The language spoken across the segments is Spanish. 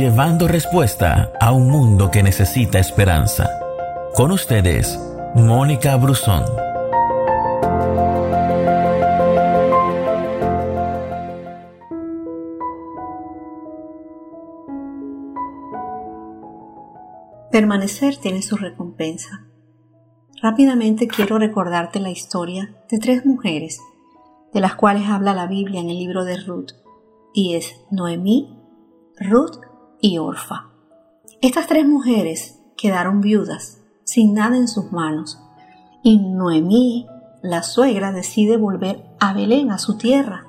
llevando respuesta a un mundo que necesita esperanza. Con ustedes, Mónica Brusón. Permanecer tiene su recompensa. Rápidamente quiero recordarte la historia de tres mujeres, de las cuales habla la Biblia en el libro de Ruth, y es Noemí, Ruth y Orfa. Estas tres mujeres quedaron viudas, sin nada en sus manos, y Noemí, la suegra, decide volver a Belén, a su tierra,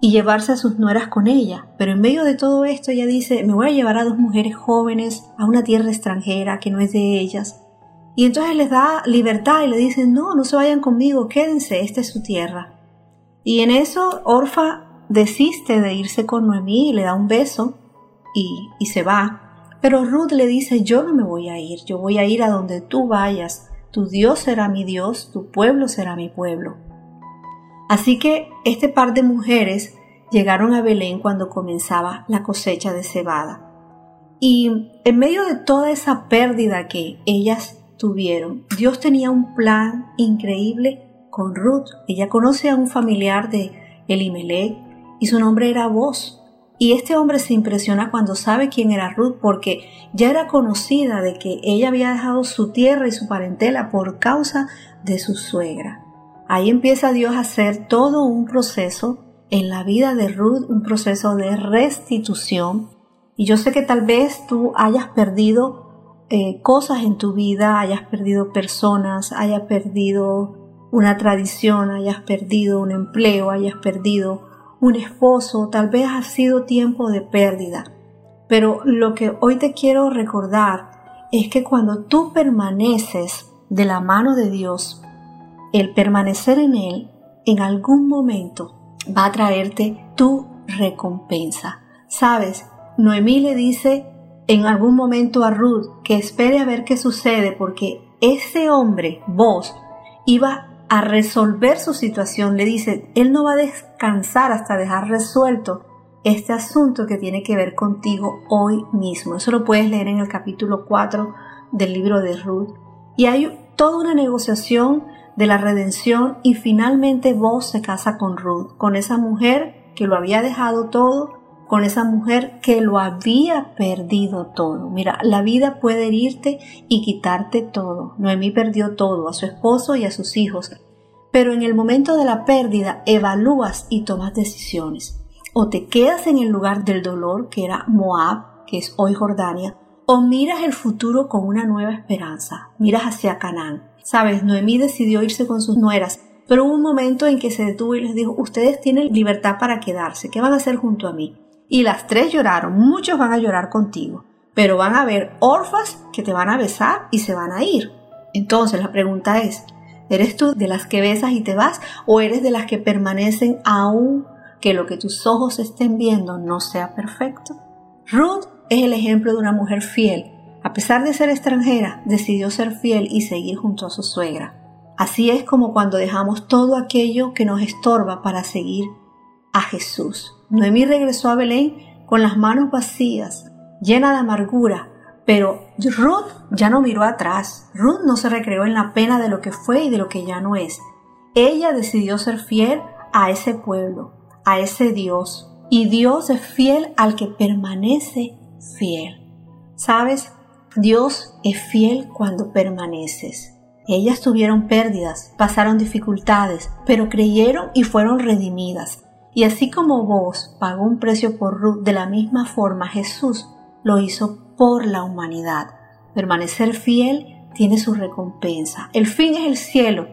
y llevarse a sus nueras con ella. Pero en medio de todo esto ella dice, me voy a llevar a dos mujeres jóvenes a una tierra extranjera que no es de ellas. Y entonces les da libertad y le dicen, no, no se vayan conmigo, quédense, esta es su tierra. Y en eso Orfa desiste de irse con Noemí y le da un beso y, se va. Pero Ruth le dice, yo no me voy a ir, yo voy a ir a donde tú vayas, tu Dios será mi Dios, tu pueblo será mi pueblo. Así que este par de mujeres llegaron a Belén cuando comenzaba la cosecha de cebada. Y en medio de toda esa pérdida que ellas tuvieron, Dios tenía un plan increíble con Ruth. Ella conoce a un familiar de Elimelech y su nombre era Vos. Y este hombre se impresiona cuando sabe quién era Ruth porque ya era conocida de que ella había dejado su tierra y su parentela por causa de su suegra. Ahí empieza Dios a hacer todo un proceso en la vida de Ruth, un proceso de restitución. Y yo sé que tal vez tú hayas perdido eh, cosas en tu vida, hayas perdido personas, hayas perdido una tradición, hayas perdido un empleo, hayas perdido un esposo, tal vez ha sido tiempo de pérdida. Pero lo que hoy te quiero recordar es que cuando tú permaneces de la mano de Dios, el permanecer en Él en algún momento va a traerte tu recompensa. Sabes, Noemí le dice en algún momento a Ruth que espere a ver qué sucede porque ese hombre, vos, iba a resolver su situación. Le dice, Él no va a descansar hasta dejar resuelto este asunto que tiene que ver contigo hoy mismo. Eso lo puedes leer en el capítulo 4 del libro de Ruth. Y hay toda una negociación de la redención y finalmente vos se casa con Ruth, con esa mujer que lo había dejado todo, con esa mujer que lo había perdido todo. Mira, la vida puede herirte y quitarte todo. Noemí perdió todo, a su esposo y a sus hijos. Pero en el momento de la pérdida evalúas y tomas decisiones. O te quedas en el lugar del dolor, que era Moab, que es hoy Jordania, o miras el futuro con una nueva esperanza, miras hacia Canaán. Sabes, Noemí decidió irse con sus nueras, pero hubo un momento en que se detuvo y les dijo, ustedes tienen libertad para quedarse, ¿qué van a hacer junto a mí? Y las tres lloraron, muchos van a llorar contigo, pero van a haber orfas que te van a besar y se van a ir. Entonces la pregunta es, ¿eres tú de las que besas y te vas o eres de las que permanecen aún que lo que tus ojos estén viendo no sea perfecto? Ruth es el ejemplo de una mujer fiel. A pesar de ser extranjera, decidió ser fiel y seguir junto a su suegra. Así es como cuando dejamos todo aquello que nos estorba para seguir a Jesús. Noemí regresó a Belén con las manos vacías, llena de amargura, pero Ruth ya no miró atrás. Ruth no se recreó en la pena de lo que fue y de lo que ya no es. Ella decidió ser fiel a ese pueblo, a ese Dios. Y Dios es fiel al que permanece fiel. ¿Sabes? Dios es fiel cuando permaneces. Ellas tuvieron pérdidas, pasaron dificultades, pero creyeron y fueron redimidas. Y así como vos pagó un precio por Ruth, de la misma forma Jesús lo hizo por la humanidad. Permanecer fiel tiene su recompensa. El fin es el cielo,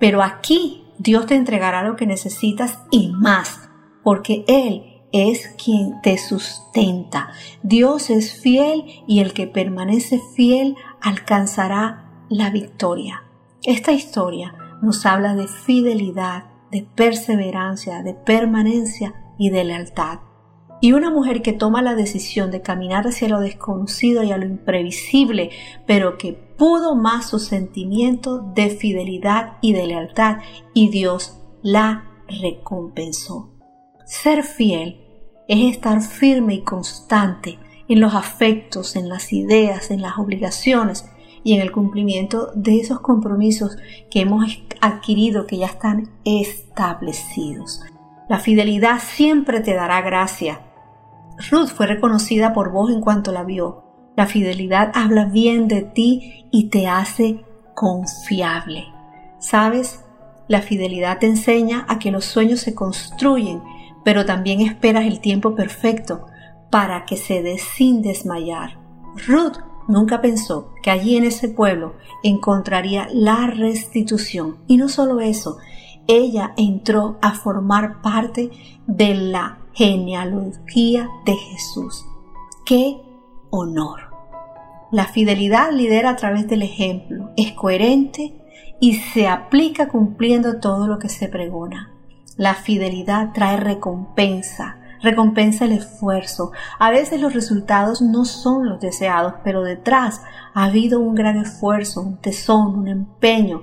pero aquí Dios te entregará lo que necesitas y más, porque Él es quien te sustenta. Dios es fiel y el que permanece fiel alcanzará la victoria. Esta historia nos habla de fidelidad, de perseverancia, de permanencia y de lealtad. Y una mujer que toma la decisión de caminar hacia lo desconocido y a lo imprevisible, pero que pudo más su sentimiento de fidelidad y de lealtad, y Dios la recompensó. Ser fiel es estar firme y constante en los afectos, en las ideas, en las obligaciones y en el cumplimiento de esos compromisos que hemos adquirido, que ya están establecidos. La fidelidad siempre te dará gracia. Ruth fue reconocida por vos en cuanto la vio. La fidelidad habla bien de ti y te hace confiable. ¿Sabes? La fidelidad te enseña a que los sueños se construyen, pero también esperas el tiempo perfecto para que se dé sin desmayar. Ruth nunca pensó que allí en ese pueblo encontraría la restitución. Y no solo eso, ella entró a formar parte de la genealogía de Jesús. ¡Qué honor! La fidelidad lidera a través del ejemplo, es coherente y se aplica cumpliendo todo lo que se pregona. La fidelidad trae recompensa, recompensa el esfuerzo. A veces los resultados no son los deseados, pero detrás ha habido un gran esfuerzo, un tesón, un empeño.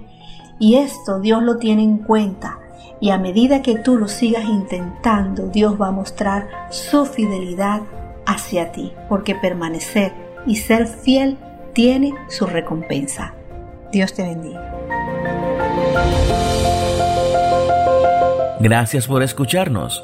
Y esto Dios lo tiene en cuenta. Y a medida que tú lo sigas intentando, Dios va a mostrar su fidelidad hacia ti, porque permanecer y ser fiel tiene su recompensa. Dios te bendiga. Gracias por escucharnos.